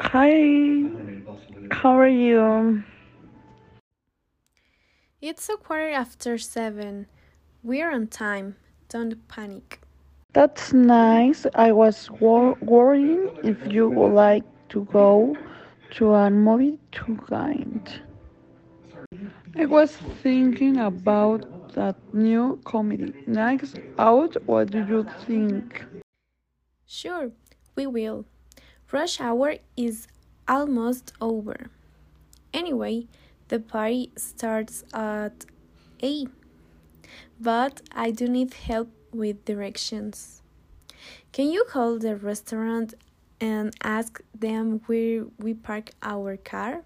Hi, how are you? It's a quarter after seven. We're on time. Don't panic. That's nice. I was wor- worrying if you would like to go to a movie tonight. I was thinking about that new comedy, Nights Out. What do you think? Sure, we will. Rush hour is almost over. Anyway, the party starts at 8. But I do need help with directions. Can you call the restaurant and ask them where we park our car?